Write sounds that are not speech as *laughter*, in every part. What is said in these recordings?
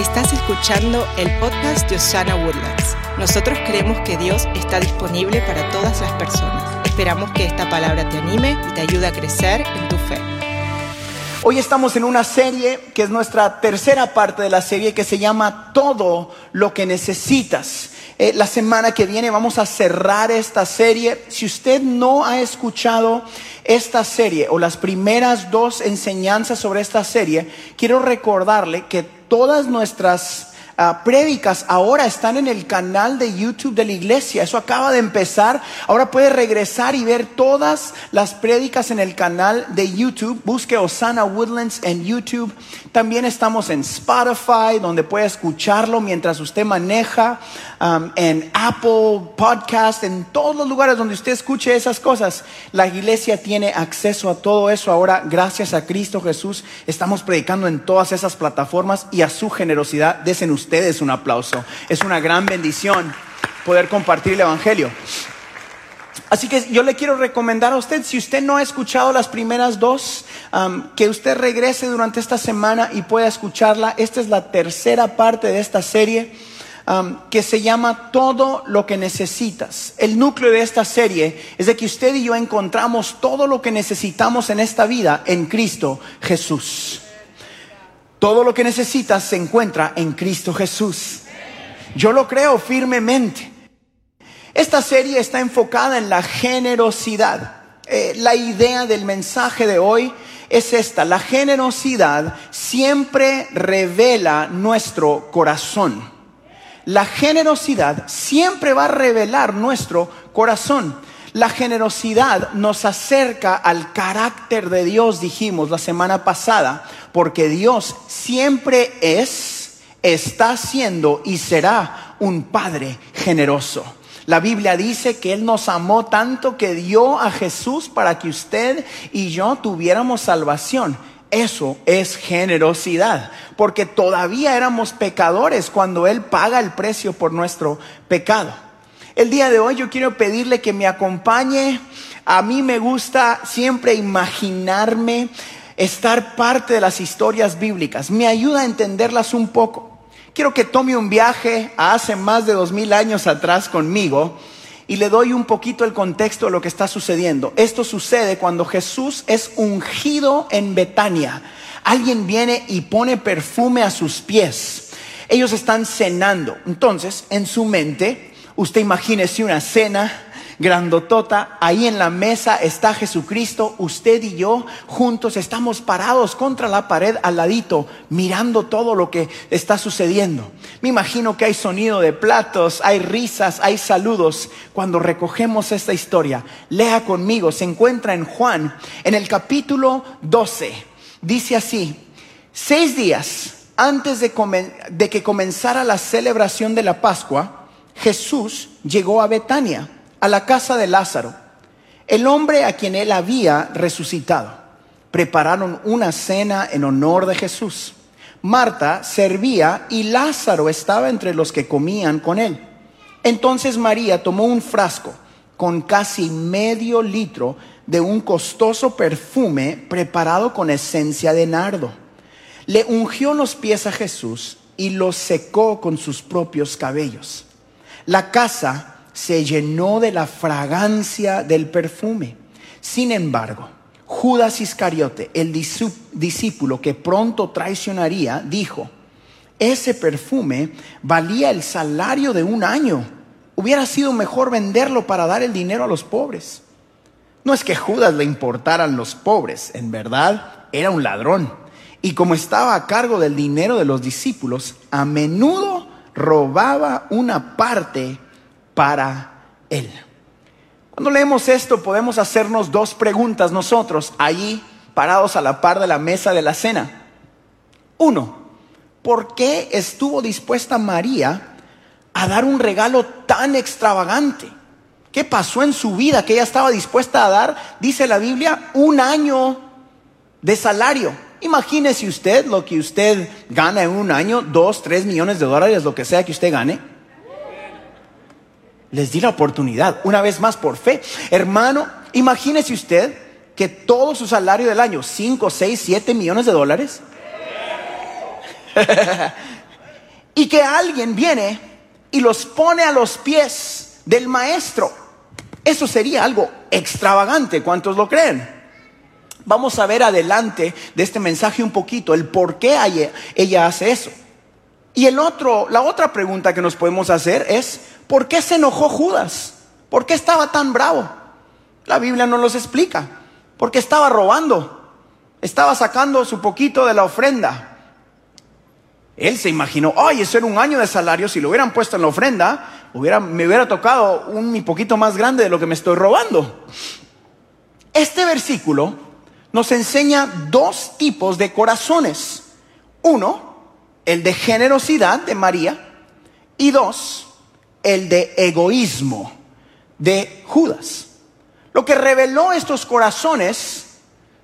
Estás escuchando el podcast de Osana Woodlands. Nosotros creemos que Dios está disponible para todas las personas. Esperamos que esta palabra te anime y te ayude a crecer en tu fe. Hoy estamos en una serie que es nuestra tercera parte de la serie que se llama Todo lo que necesitas. Eh, la semana que viene vamos a cerrar esta serie. Si usted no ha escuchado esta serie o las primeras dos enseñanzas sobre esta serie, quiero recordarle que todas nuestras uh, prédicas ahora están en el canal de YouTube de la iglesia. Eso acaba de empezar. Ahora puede regresar y ver todas las prédicas en el canal de YouTube. Busque Osana Woodlands en YouTube. También estamos en Spotify, donde puede escucharlo mientras usted maneja, um, en Apple Podcast, en todos los lugares donde usted escuche esas cosas. La iglesia tiene acceso a todo eso ahora, gracias a Cristo Jesús. Estamos predicando en todas esas plataformas y a su generosidad. Desen ustedes un aplauso. Es una gran bendición poder compartir el Evangelio. Así que yo le quiero recomendar a usted, si usted no ha escuchado las primeras dos, que usted regrese durante esta semana y pueda escucharla. Esta es la tercera parte de esta serie que se llama Todo lo que necesitas. El núcleo de esta serie es de que usted y yo encontramos todo lo que necesitamos en esta vida en Cristo Jesús. Todo lo que necesitas se encuentra en Cristo Jesús. Yo lo creo firmemente. Esta serie está enfocada en la generosidad. Eh, la idea del mensaje de hoy es esta. La generosidad siempre revela nuestro corazón. La generosidad siempre va a revelar nuestro corazón. La generosidad nos acerca al carácter de Dios, dijimos la semana pasada, porque Dios siempre es, está siendo y será un Padre generoso. La Biblia dice que Él nos amó tanto que dio a Jesús para que usted y yo tuviéramos salvación. Eso es generosidad, porque todavía éramos pecadores cuando Él paga el precio por nuestro pecado. El día de hoy yo quiero pedirle que me acompañe. A mí me gusta siempre imaginarme estar parte de las historias bíblicas. Me ayuda a entenderlas un poco. Quiero que tome un viaje a hace más de dos mil años atrás conmigo y le doy un poquito el contexto de lo que está sucediendo. Esto sucede cuando Jesús es ungido en Betania. Alguien viene y pone perfume a sus pies. Ellos están cenando. Entonces, en su mente, usted imagínese una cena grandotota, ahí en la mesa está Jesucristo, usted y yo juntos estamos parados contra la pared al ladito, mirando todo lo que está sucediendo. Me imagino que hay sonido de platos, hay risas, hay saludos. Cuando recogemos esta historia, lea conmigo, se encuentra en Juan, en el capítulo 12, dice así, seis días antes de, de que comenzara la celebración de la Pascua, Jesús llegó a Betania a la casa de Lázaro, el hombre a quien él había resucitado. Prepararon una cena en honor de Jesús. Marta servía y Lázaro estaba entre los que comían con él. Entonces María tomó un frasco con casi medio litro de un costoso perfume preparado con esencia de nardo. Le ungió los pies a Jesús y los secó con sus propios cabellos. La casa se llenó de la fragancia del perfume. Sin embargo, Judas Iscariote, el discípulo que pronto traicionaría, dijo, ese perfume valía el salario de un año. Hubiera sido mejor venderlo para dar el dinero a los pobres. No es que Judas le importaran los pobres, en verdad era un ladrón. Y como estaba a cargo del dinero de los discípulos, a menudo robaba una parte para Él. Cuando leemos esto podemos hacernos dos preguntas nosotros, allí parados a la par de la mesa de la cena. Uno, ¿por qué estuvo dispuesta María a dar un regalo tan extravagante? ¿Qué pasó en su vida que ella estaba dispuesta a dar, dice la Biblia, un año de salario? Imagínese usted lo que usted gana en un año, dos, tres millones de dólares, lo que sea que usted gane. Les di la oportunidad, una vez más por fe. Hermano, imagínese usted que todo su salario del año, 5, 6, 7 millones de dólares. *laughs* y que alguien viene y los pone a los pies del maestro. Eso sería algo extravagante, ¿cuántos lo creen? Vamos a ver adelante de este mensaje un poquito el por qué ella, hace eso. Y el otro, la otra pregunta que nos podemos hacer es, ¿por qué se enojó Judas? ¿Por qué estaba tan bravo? La Biblia no los explica. Porque estaba robando. Estaba sacando su poquito de la ofrenda. Él se imaginó, ay, eso era un año de salario, si lo hubieran puesto en la ofrenda, hubiera, me hubiera tocado un poquito más grande de lo que me estoy robando. Este versículo nos enseña dos tipos de corazones. Uno, el de generosidad de María, y dos, el de egoísmo de Judas. Lo que reveló estos corazones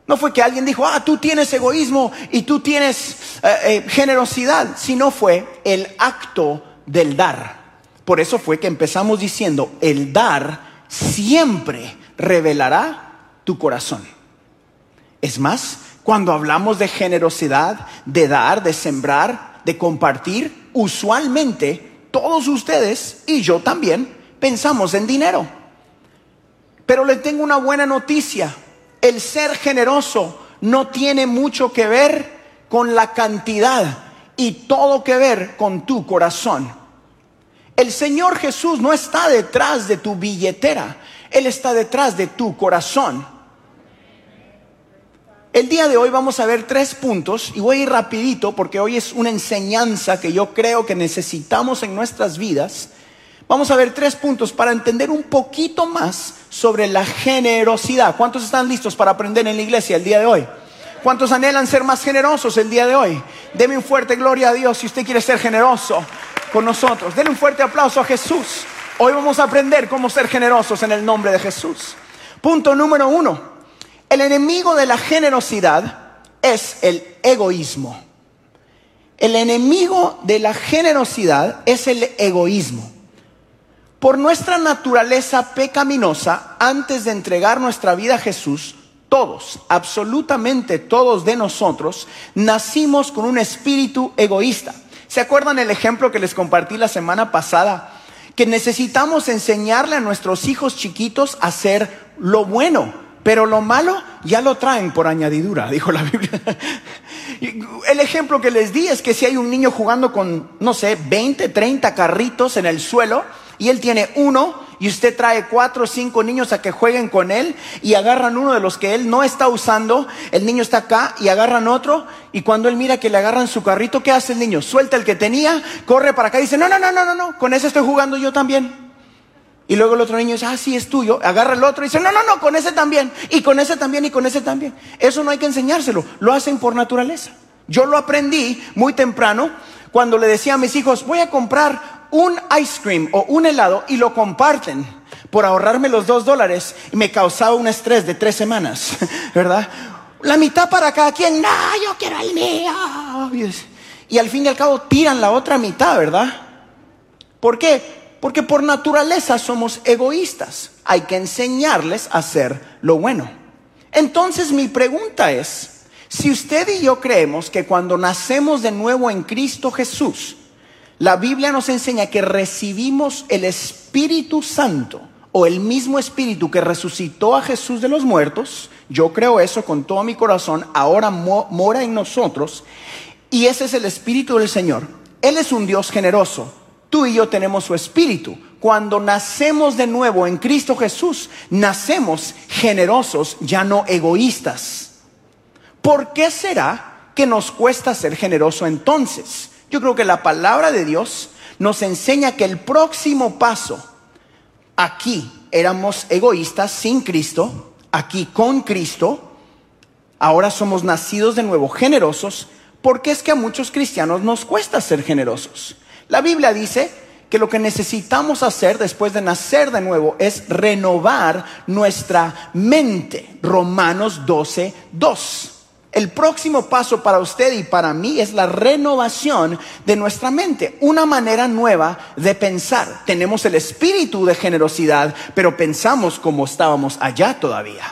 no fue que alguien dijo, ah, tú tienes egoísmo y tú tienes eh, eh, generosidad, sino fue el acto del dar. Por eso fue que empezamos diciendo, el dar siempre revelará tu corazón. Es más, cuando hablamos de generosidad, de dar, de sembrar, de compartir, usualmente todos ustedes y yo también pensamos en dinero. Pero les tengo una buena noticia. El ser generoso no tiene mucho que ver con la cantidad y todo que ver con tu corazón. El Señor Jesús no está detrás de tu billetera, Él está detrás de tu corazón. El día de hoy vamos a ver tres puntos y voy a ir rapidito porque hoy es una enseñanza que yo creo que necesitamos en nuestras vidas. Vamos a ver tres puntos para entender un poquito más sobre la generosidad. ¿Cuántos están listos para aprender en la iglesia el día de hoy? ¿Cuántos anhelan ser más generosos el día de hoy? Deme un fuerte gloria a Dios si usted quiere ser generoso con nosotros. Denle un fuerte aplauso a Jesús. Hoy vamos a aprender cómo ser generosos en el nombre de Jesús. Punto número uno. El enemigo de la generosidad es el egoísmo. El enemigo de la generosidad es el egoísmo. Por nuestra naturaleza pecaminosa, antes de entregar nuestra vida a Jesús, todos, absolutamente todos de nosotros, nacimos con un espíritu egoísta. ¿Se acuerdan el ejemplo que les compartí la semana pasada? Que necesitamos enseñarle a nuestros hijos chiquitos a hacer lo bueno, pero lo malo ya lo traen por añadidura, dijo la Biblia. *laughs* El ejemplo que les di es que si hay un niño jugando con, no sé, 20, 30 carritos en el suelo y él tiene uno y usted trae cuatro o cinco niños a que jueguen con él y agarran uno de los que él no está usando, el niño está acá y agarran otro y cuando él mira que le agarran su carrito, ¿qué hace el niño? Suelta el que tenía, corre para acá y dice, no, no, no, no, no, no, con ese estoy jugando yo también. Y luego el otro niño dice, ah, sí, es tuyo. Agarra el otro y dice, no, no, no, con ese también. Y con ese también y con ese también. Eso no hay que enseñárselo. Lo hacen por naturaleza. Yo lo aprendí muy temprano cuando le decía a mis hijos, voy a comprar un ice cream o un helado y lo comparten por ahorrarme los dos dólares. Y me causaba un estrés de tres semanas, *laughs* ¿verdad? La mitad para cada quien, no, yo quiero el mío. Y al fin y al cabo tiran la otra mitad, ¿verdad? ¿Por qué? Porque por naturaleza somos egoístas. Hay que enseñarles a hacer lo bueno. Entonces mi pregunta es, si usted y yo creemos que cuando nacemos de nuevo en Cristo Jesús, la Biblia nos enseña que recibimos el Espíritu Santo o el mismo Espíritu que resucitó a Jesús de los muertos, yo creo eso con todo mi corazón, ahora mora en nosotros, y ese es el Espíritu del Señor. Él es un Dios generoso, Tú y yo tenemos su espíritu. Cuando nacemos de nuevo en Cristo Jesús, nacemos generosos, ya no egoístas. ¿Por qué será que nos cuesta ser generoso entonces? Yo creo que la palabra de Dios nos enseña que el próximo paso, aquí éramos egoístas sin Cristo, aquí con Cristo, ahora somos nacidos de nuevo generosos, porque es que a muchos cristianos nos cuesta ser generosos. La Biblia dice que lo que necesitamos hacer después de nacer de nuevo es renovar nuestra mente. Romanos 12, 2. El próximo paso para usted y para mí es la renovación de nuestra mente, una manera nueva de pensar. Tenemos el espíritu de generosidad, pero pensamos como estábamos allá todavía.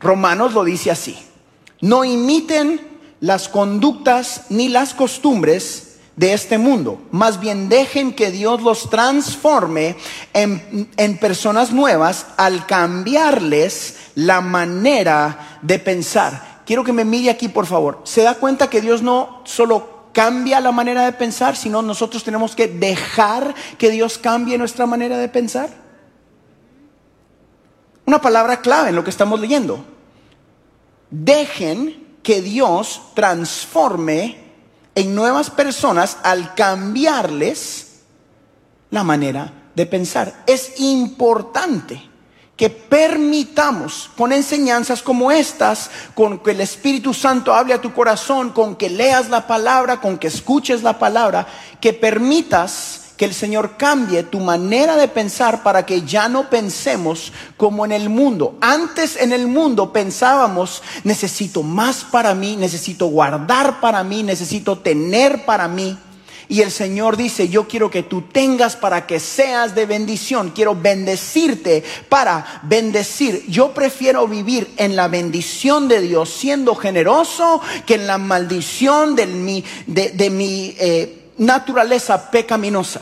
Romanos lo dice así. No imiten las conductas ni las costumbres de este mundo. Más bien dejen que Dios los transforme en, en, personas nuevas al cambiarles la manera de pensar. Quiero que me mire aquí, por favor. ¿Se da cuenta que Dios no solo cambia la manera de pensar, sino nosotros tenemos que dejar que Dios cambie nuestra manera de pensar? Una palabra clave en lo que estamos leyendo. Dejen que Dios transforme en nuevas personas al cambiarles la manera de pensar. Es importante que permitamos con enseñanzas como estas, con que el Espíritu Santo hable a tu corazón, con que leas la palabra, con que escuches la palabra, que permitas que el Señor cambie tu manera de pensar para que ya no pensemos como en el mundo. Antes en el mundo pensábamos, necesito más para mí, necesito guardar para mí, necesito tener para mí. Y el Señor dice, yo quiero que tú tengas para que seas de bendición. Quiero bendecirte para bendecir. Yo prefiero vivir en la bendición de Dios siendo generoso que en la maldición de mi, de, mi eh, naturaleza pecaminosa.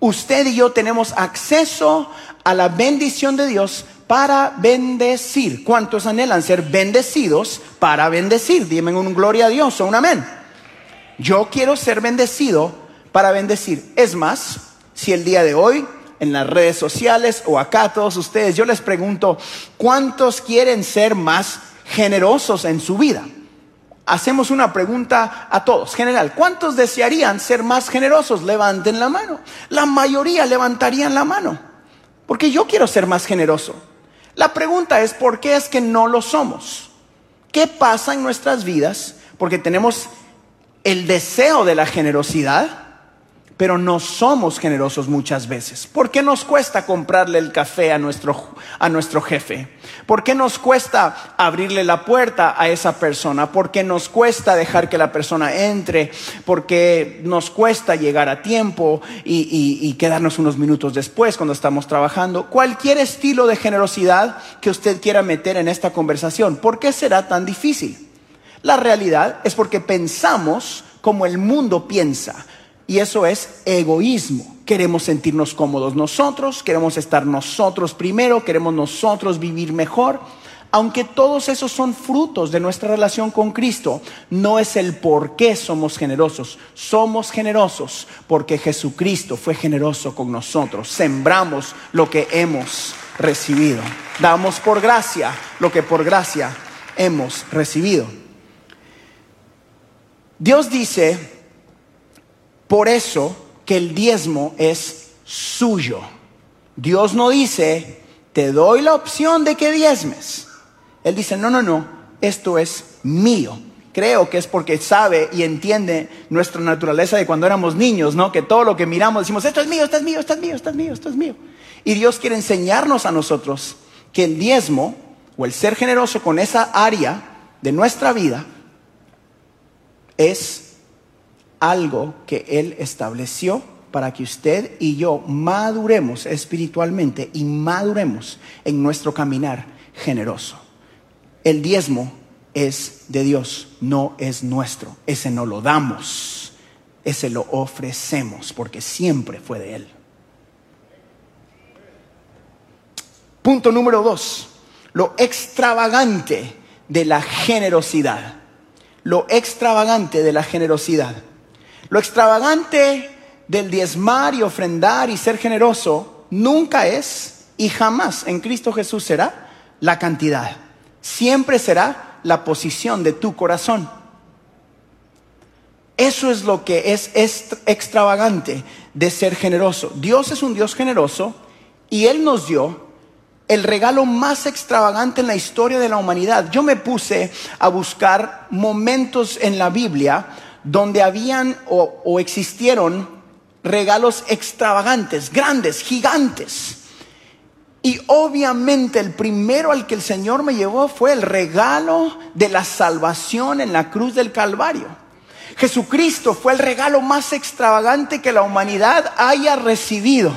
Usted y yo tenemos acceso a la bendición de Dios para bendecir. ¿Cuántos anhelan ser bendecidos para bendecir? Dime un gloria a Dios o un amén. Yo quiero ser bendecido para bendecir. Es más, si el día de hoy en las redes sociales o acá todos ustedes, yo les pregunto, ¿cuántos quieren ser más generosos en su vida? Hacemos una pregunta a todos. General, ¿cuántos desearían ser más generosos? Levanten la mano. La mayoría levantarían la mano. Porque yo quiero ser más generoso. La pregunta es, ¿por qué es que no lo somos? ¿Qué pasa en nuestras vidas? Porque tenemos el deseo de la generosidad pero no somos generosos muchas veces. ¿Por qué nos cuesta comprarle el café a nuestro, a nuestro jefe? ¿Por qué nos cuesta abrirle la puerta a esa persona? ¿Por qué nos cuesta dejar que la persona entre? ¿Por qué nos cuesta llegar a tiempo y, y quedarnos unos minutos después cuando estamos trabajando? Cualquier estilo de generosidad que usted quiera meter en esta conversación, ¿por qué será tan difícil? La realidad es porque pensamos como el mundo piensa. Y eso es egoísmo. Queremos sentirnos cómodos nosotros, queremos estar nosotros primero, queremos nosotros vivir mejor. Aunque todos esos son frutos de nuestra relación con Cristo, no es el por qué somos generosos. Somos generosos porque Jesucristo fue generoso con nosotros. Sembramos lo que hemos recibido. Damos por gracia lo que por gracia hemos recibido. Dios dice por eso que el diezmo es suyo. Dios no dice, te doy la opción de que diezmes. Él dice, no, no, no, esto es mío. Creo que es porque sabe y entiende nuestra naturaleza de cuando éramos niños, ¿no? Que todo lo que miramos decimos, esto es mío, esto es mío, esto es mío, esto es mío, esto es mío. Y Dios quiere enseñarnos a nosotros que el diezmo o el ser generoso con esa área de nuestra vida es algo que Él estableció para que usted y yo maduremos espiritualmente y maduremos en nuestro caminar generoso. El diezmo es de Dios, no es nuestro. Ese no lo damos, ese lo ofrecemos porque siempre fue de Él. Punto número dos, lo extravagante de la generosidad. Lo extravagante de la generosidad. Lo extravagante del diezmar y ofrendar y ser generoso nunca es y jamás en Cristo Jesús será la cantidad. Siempre será la posición de tu corazón. Eso es lo que es extravagante de ser generoso. Dios es un Dios generoso y Él nos dio el regalo más extravagante en la historia de la humanidad. Yo me puse a buscar momentos en la Biblia donde habían o, existieron regalos extravagantes, grandes, gigantes. Y obviamente el primero al que el Señor me llevó fue el regalo de la salvación en la cruz del Calvario. Jesucristo fue el regalo más extravagante que la humanidad haya recibido.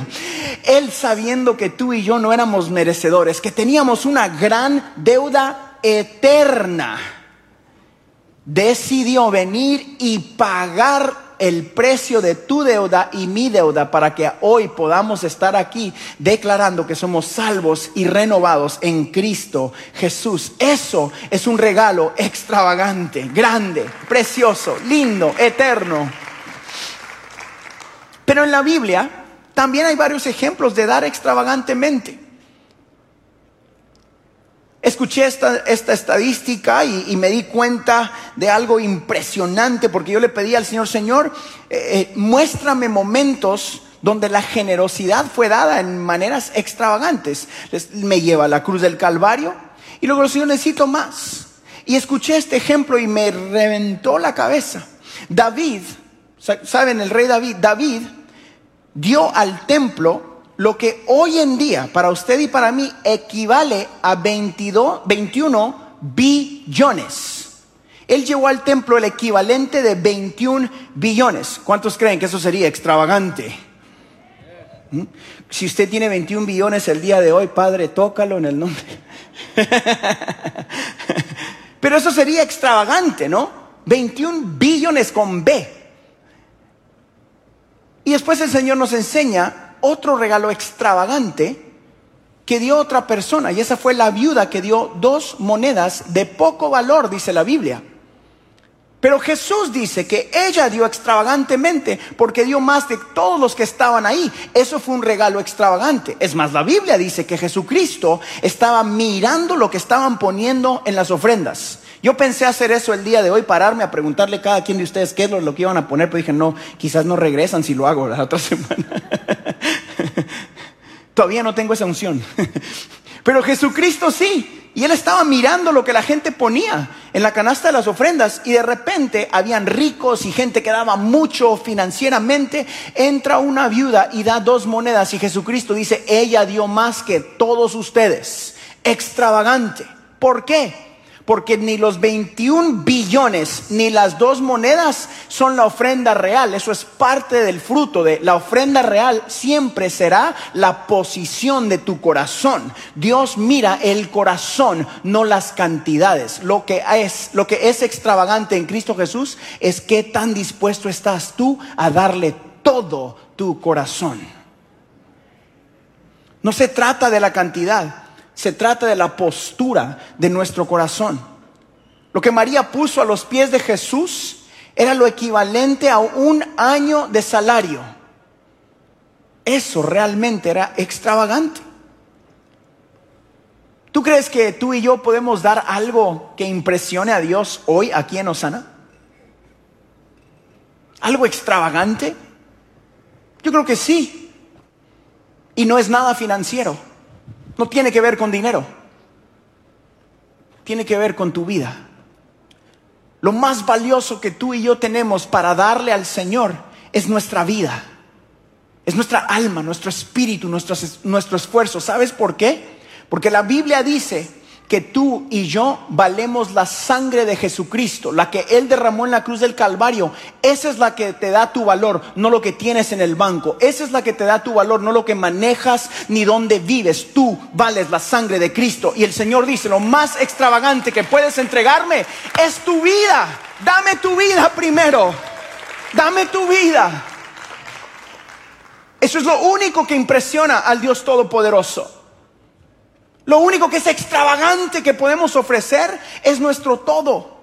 Él sabiendo que tú y yo no éramos merecedores, que teníamos una gran deuda eterna decidió venir y pagar el precio de tu deuda y mi deuda para que hoy podamos estar aquí declarando que somos salvos y renovados en Cristo Jesús. Eso es un regalo extravagante, grande, precioso, lindo, eterno. Pero en la Biblia también hay varios ejemplos de dar extravagantemente. Escuché esta, estadística y, me di cuenta de algo impresionante porque yo le pedí al Señor, Señor, eh, eh, muéstrame momentos donde la generosidad fue dada en maneras extravagantes. me lleva a la cruz del Calvario y luego el Señor necesito más. Y escuché este ejemplo y me reventó la cabeza. David, ¿saben el rey David? David dio al templo lo que hoy en día para usted y para mí equivale a 22, 21 billones. Él llevó al templo el equivalente de 21 billones. ¿Cuántos creen que eso sería extravagante? ¿Mm? Si usted tiene 21 billones el día de hoy, Padre, tócalo en el nombre. *laughs* Pero eso sería extravagante, ¿no? 21 billones con B. Y después el Señor nos enseña otro regalo extravagante que dio otra persona, y esa fue la viuda que dio dos monedas de poco valor, dice la Biblia. Pero Jesús dice que ella dio extravagantemente porque dio más de todos los que estaban ahí. Eso fue un regalo extravagante. Es más, la Biblia dice que Jesucristo estaba mirando lo que estaban poniendo en las ofrendas. Yo pensé hacer eso el día de hoy, pararme a preguntarle a cada quien de ustedes qué es lo, que iban a poner, pero dije, no, quizás no regresan si lo hago la otra *laughs* semana. Todavía no tengo esa unción. *laughs* Pero Jesucristo sí. Y él estaba mirando lo que la gente ponía en la canasta de las ofrendas y de repente habían ricos y gente que daba mucho financieramente. Entra una viuda y da dos monedas y Jesucristo dice, ella dio más que todos ustedes. Extravagante. ¿Por qué? Porque ni los 21 billones ni las dos monedas son la ofrenda real, eso es parte del fruto de la ofrenda real, siempre será la posición de tu corazón. Dios mira el corazón, no las cantidades. Lo que es lo que es extravagante en Cristo Jesús es qué tan dispuesto estás tú a darle todo tu corazón. No se trata de la cantidad, se trata de la postura de nuestro corazón. Lo que María puso a los pies de Jesús era lo equivalente a un año de salario. Eso realmente era extravagante. ¿Tú crees que tú y yo podemos dar algo que impresione a Dios hoy aquí en Osana? ¿Algo extravagante? Yo creo que sí. Y no es nada financiero. No tiene que ver con dinero. Tiene que ver con tu vida. Lo más valioso que tú y yo tenemos para darle al Señor es nuestra vida. Es nuestra alma, nuestro espíritu, nuestro, nuestro esfuerzo. ¿Sabes por qué? Porque la Biblia dice que tú y yo valemos la sangre de Jesucristo, la que Él derramó en la cruz del Calvario. Esa es la que te da tu valor, no lo que tienes en el banco. Esa es la que te da tu valor, no lo que manejas ni dónde vives. Tú vales la sangre de Cristo. Y el Señor dice, lo más extravagante que puedes entregarme es tu vida. Dame tu vida primero. Dame tu vida. Eso es lo único que impresiona al Dios Todopoderoso. Lo único que es extravagante que podemos ofrecer es nuestro todo.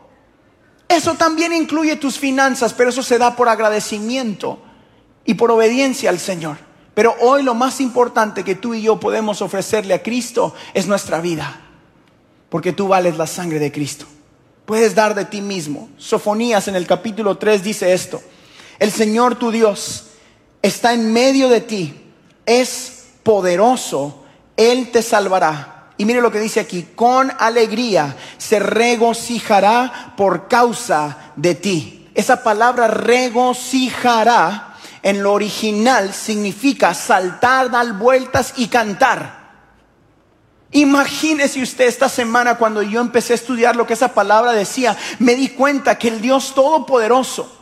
Eso también incluye tus finanzas, pero eso se da por agradecimiento y por obediencia al Señor. Pero hoy lo más importante que tú y yo podemos ofrecerle a Cristo es nuestra vida, porque tú vales la sangre de Cristo. Puedes dar de ti mismo. Sofonías en el capítulo 3 dice esto. El Señor tu Dios está en medio de ti, es poderoso él te salvará. Y mire lo que dice aquí, con alegría se regocijará por causa de ti. Esa palabra regocijará en lo original significa saltar, dar vueltas y cantar. Imagínese usted esta semana cuando yo empecé a estudiar lo que esa palabra decía, me di cuenta que el Dios Todopoderoso,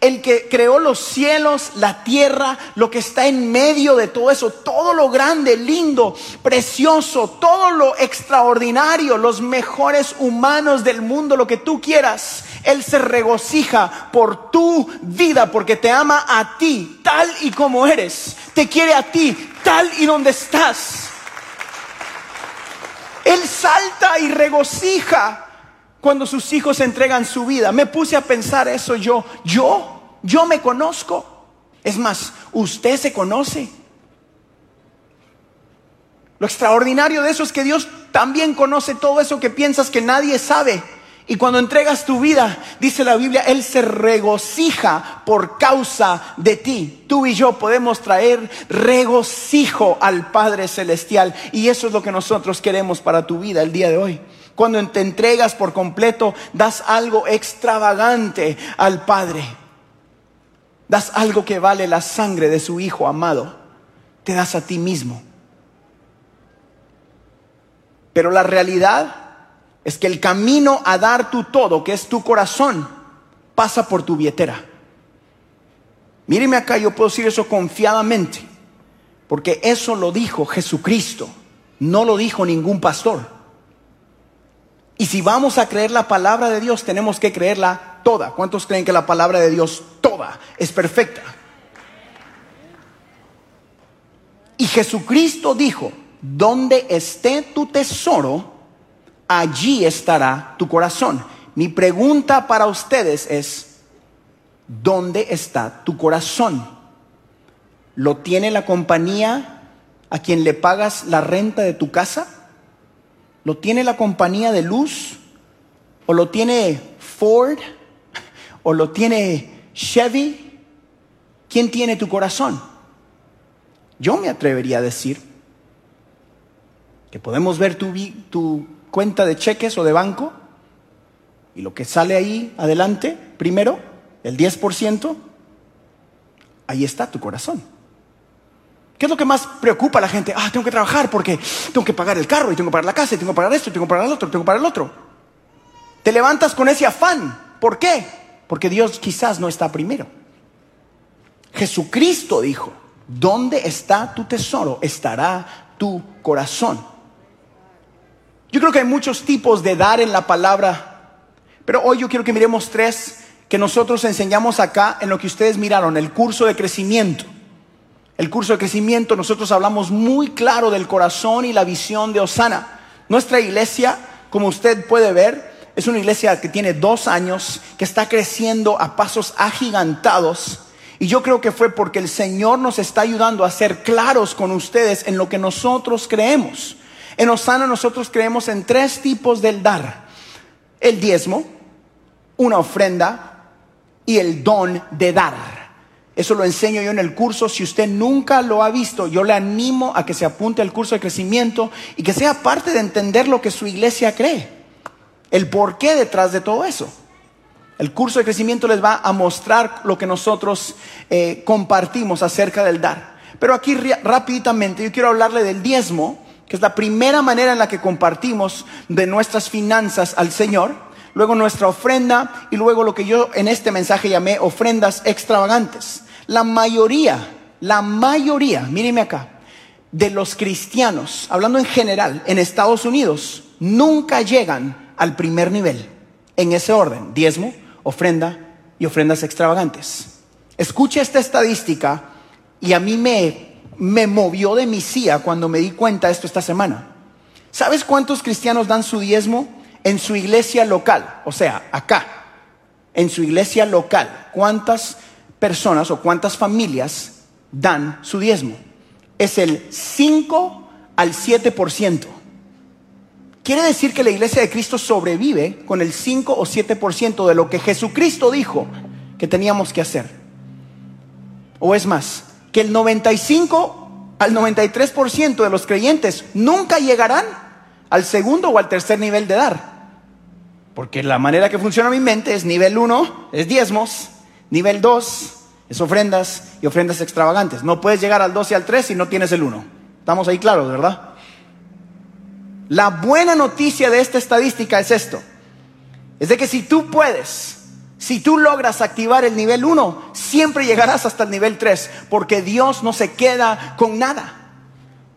el que creó los cielos, la tierra, lo que está en medio de todo eso, todo lo grande, lindo, precioso, todo lo extraordinario, los mejores humanos del mundo, lo que tú quieras. Él se regocija por tu vida porque te ama a ti tal y como eres. Te quiere a ti tal y donde estás. Él salta y regocija cuando sus hijos entregan su vida. Me puse a pensar eso yo. Yo, yo me conozco. Es más, usted se conoce. Lo extraordinario de eso es que Dios también conoce todo eso que piensas que nadie sabe. Y cuando entregas tu vida, dice la Biblia, Él se regocija por causa de ti. Tú y yo podemos traer regocijo al Padre Celestial. Y eso es lo que nosotros queremos para tu vida el día de hoy. Cuando te entregas por completo, das algo extravagante al Padre. Das algo que vale la sangre de su Hijo amado. Te das a ti mismo. Pero la realidad es que el camino a dar tu todo, que es tu corazón, pasa por tu billetera. Míreme acá, yo puedo decir eso confiadamente, porque eso lo dijo Jesucristo, no lo dijo ningún pastor. Y si vamos a creer la palabra de Dios, tenemos que creerla toda. ¿Cuántos creen que la palabra de Dios toda es perfecta? Y Jesucristo dijo, donde esté tu tesoro, allí estará tu corazón. Mi pregunta para ustedes es, ¿dónde está tu corazón? ¿Lo tiene la compañía a quien le pagas la renta de tu casa? ¿Lo tiene la compañía de luz? ¿O lo tiene Ford? ¿O lo tiene Chevy? ¿Quién tiene tu corazón? Yo me atrevería a decir que podemos ver tu, tu cuenta de cheques o de banco y lo que sale ahí adelante, primero, el 10%, ahí está tu corazón. ¿Qué es lo que más preocupa a la gente? Ah, tengo que trabajar porque tengo que pagar el carro y tengo que pagar la casa y tengo que pagar esto y tengo que pagar el otro, tengo que pagar el otro. Te levantas con ese afán. ¿Por qué? Porque Dios quizás no está primero. Jesucristo dijo, ¿dónde está tu tesoro? Estará tu corazón. Yo creo que hay muchos tipos de dar en la palabra, pero hoy yo quiero que miremos tres que nosotros enseñamos acá en lo que ustedes miraron, el curso de crecimiento. El curso de crecimiento, nosotros hablamos muy claro del corazón y la visión de Osana. Nuestra iglesia, como usted puede ver, es una iglesia que tiene dos años, que está creciendo a pasos agigantados. Y yo creo que fue porque el Señor nos está ayudando a ser claros con ustedes en lo que nosotros creemos. En Osana nosotros creemos en tres tipos del dar. El diezmo, una ofrenda y el don de dar. Eso lo enseño yo en el curso. Si usted nunca lo ha visto, yo le animo a que se apunte al curso de crecimiento y que sea parte de entender lo que su iglesia cree. El porqué detrás de todo eso. El curso de crecimiento les va a mostrar lo que nosotros eh, compartimos acerca del dar. Pero aquí rápidamente yo quiero hablarle del diezmo que es la primera manera en la que compartimos de nuestras finanzas al Señor, luego nuestra ofrenda y luego lo que yo en este mensaje llamé ofrendas extravagantes. La mayoría, la mayoría, míreme acá, de los cristianos, hablando en general, en Estados Unidos, nunca llegan al primer nivel, en ese orden, diezmo, ofrenda y ofrendas extravagantes. Escuche esta estadística y a mí me me movió de mi silla cuando me di cuenta de esto esta semana. ¿Sabes cuántos cristianos dan su diezmo en su iglesia local? O sea, acá, en su iglesia local. ¿Cuántas personas o cuántas familias dan su diezmo? Es el 5 al 7%. Quiere decir que la iglesia de Cristo sobrevive con el 5 o 7% de lo que Jesucristo dijo que teníamos que hacer. O es más, que el 95 al 93% de los creyentes nunca llegarán al segundo o al tercer nivel de dar. Porque la manera que funciona mi mente es nivel 1 es diezmos, nivel 2 es ofrendas y ofrendas extravagantes. No puedes llegar al 2 y al 3 si no tienes el 1. Estamos ahí claros, ¿verdad? La buena noticia de esta estadística es esto. Es de que si tú puedes si tú logras activar el nivel 1, siempre llegarás hasta el nivel 3, porque Dios no se queda con nada.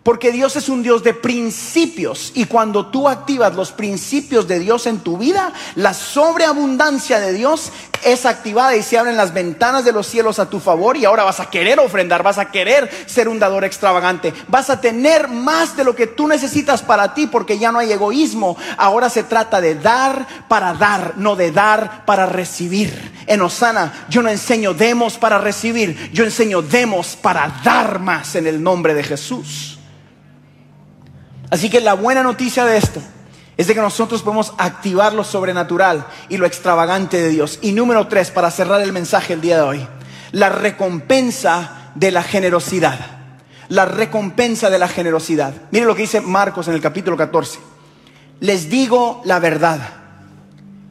Porque Dios es un Dios de principios y cuando tú activas los principios de Dios en tu vida, la sobreabundancia de Dios es activada y se abren las ventanas de los cielos a tu favor y ahora vas a querer ofrendar, vas a querer ser un dador extravagante, vas a tener más de lo que tú necesitas para ti porque ya no hay egoísmo, ahora se trata de dar para dar, no de dar para recibir. En Osana yo no enseño demos para recibir, yo enseño demos para dar más en el nombre de Jesús. Así que la buena noticia de esto es de que nosotros podemos activar lo sobrenatural y lo extravagante de Dios. Y número tres, para cerrar el mensaje el día de hoy, la recompensa de la generosidad. La recompensa de la generosidad. Miren lo que dice Marcos en el capítulo 14. Les digo la verdad.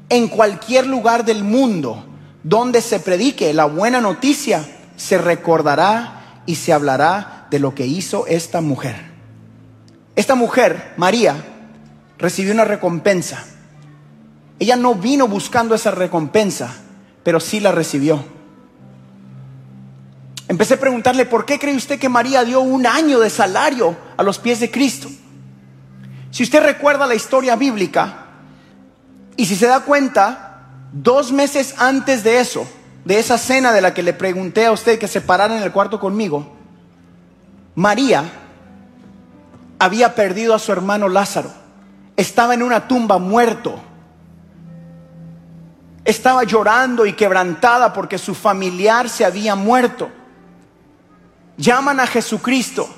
En cualquier lugar del mundo donde se predique la buena noticia, se recordará y se hablará de lo que hizo esta mujer. Esta mujer, María, recibió una recompensa. Ella no vino buscando esa recompensa, pero sí la recibió. Empecé a preguntarle, ¿por qué cree usted que María dio un año de salario a los pies de Cristo? Si usted recuerda la historia bíblica, y si se da cuenta, dos meses antes de eso, de esa cena de la que le pregunté a usted que se parara en el cuarto conmigo, María había perdido a su hermano Lázaro. Estaba en una tumba muerto. Estaba llorando y quebrantada porque su familiar se había muerto. Llaman a Jesucristo.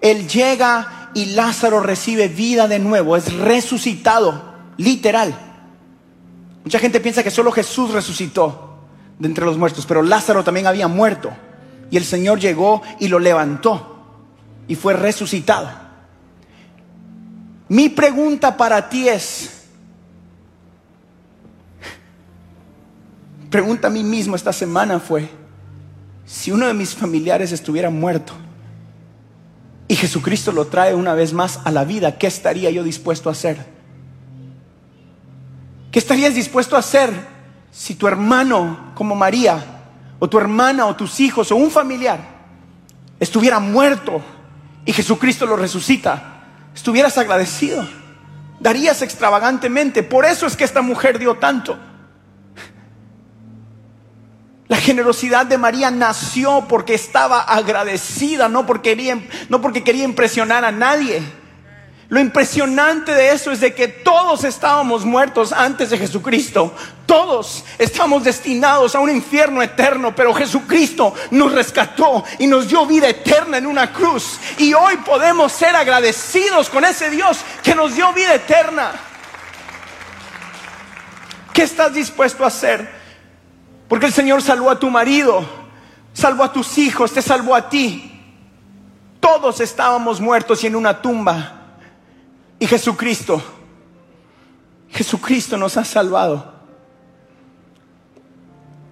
Él llega y Lázaro recibe vida de nuevo. Es resucitado, literal. Mucha gente piensa que solo Jesús resucitó de entre los muertos, pero Lázaro también había muerto. Y el Señor llegó y lo levantó y fue resucitado. Mi pregunta para ti es, pregunta a mí mismo esta semana fue, si uno de mis familiares estuviera muerto y Jesucristo lo trae una vez más a la vida, ¿qué estaría yo dispuesto a hacer? ¿Qué estarías dispuesto a hacer si tu hermano como María o tu hermana o tus hijos o un familiar estuviera muerto y Jesucristo lo resucita? Estuvieras agradecido, darías extravagantemente. Por eso es que esta mujer dio tanto. La generosidad de María nació porque estaba agradecida, no porque quería, no porque quería impresionar a nadie. Lo impresionante de eso es de que todos estábamos muertos antes de Jesucristo. Todos estamos destinados a un infierno eterno, pero Jesucristo nos rescató y nos dio vida eterna en una cruz. Y hoy podemos ser agradecidos con ese Dios que nos dio vida eterna. ¿Qué estás dispuesto a hacer? Porque el Señor salvó a tu marido, salvó a tus hijos, te salvó a ti. Todos estábamos muertos y en una tumba. Y Jesucristo, Jesucristo nos ha salvado.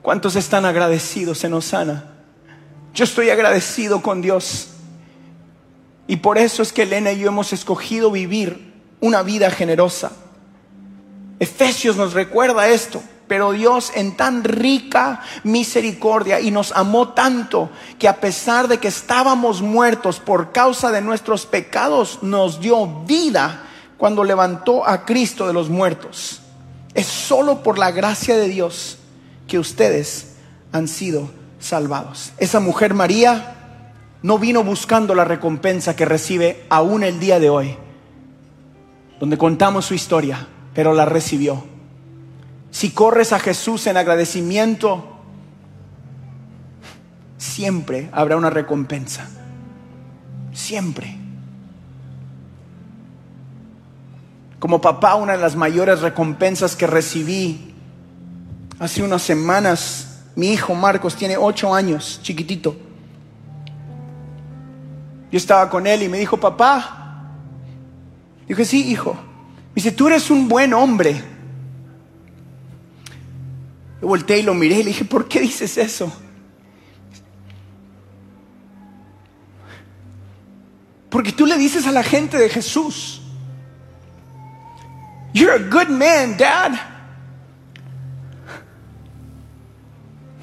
¿Cuántos están agradecidos en Osana? Yo estoy agradecido con Dios. Y por eso es que Elena y yo hemos escogido vivir una vida generosa. Efesios nos recuerda esto. Pero Dios en tan rica misericordia y nos amó tanto que a pesar de que estábamos muertos por causa de nuestros pecados, nos dio vida cuando levantó a Cristo de los muertos. Es solo por la gracia de Dios que ustedes han sido salvados. Esa mujer María no vino buscando la recompensa que recibe aún el día de hoy, donde contamos su historia, pero la recibió si corres a Jesús en agradecimiento, siempre habrá una recompensa. Siempre. Como papá, una de las mayores recompensas que recibí hace unas semanas, mi hijo Marcos tiene ocho años, chiquitito. Yo estaba con él y me dijo, papá, dije, sí, hijo. Me dice, tú eres un buen hombre. Yo volteé y lo miré y le dije, ¿por qué dices eso? Porque tú le dices a la gente de Jesús, You're a good man, Dad.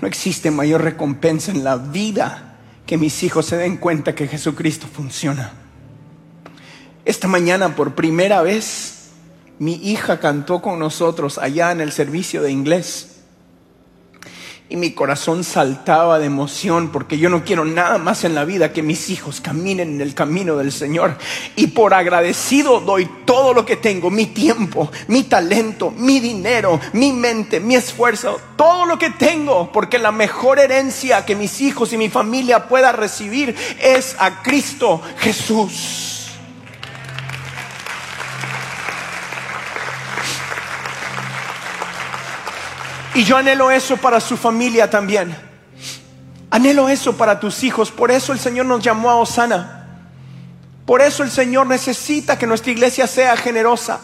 No existe mayor recompensa en la vida que mis hijos se den cuenta que Jesucristo funciona. Esta mañana por primera vez mi hija cantó con nosotros allá en el servicio de inglés. Y mi corazón saltaba de emoción porque yo no quiero nada más en la vida que mis hijos caminen en el camino del Señor. Y por agradecido doy todo lo que tengo, mi tiempo, mi talento, mi dinero, mi mente, mi esfuerzo, todo lo que tengo, porque la mejor herencia que mis hijos y mi familia pueda recibir es a Cristo Jesús. Y yo anhelo eso para su familia también. Anhelo eso para tus hijos. Por eso el Señor nos llamó a Osana. Por eso el Señor necesita que nuestra iglesia sea generosa.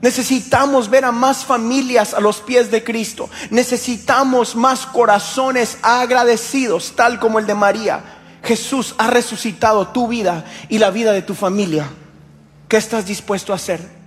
Necesitamos ver a más familias a los pies de Cristo. Necesitamos más corazones agradecidos, tal como el de María. Jesús ha resucitado tu vida y la vida de tu familia. ¿Qué estás dispuesto a hacer?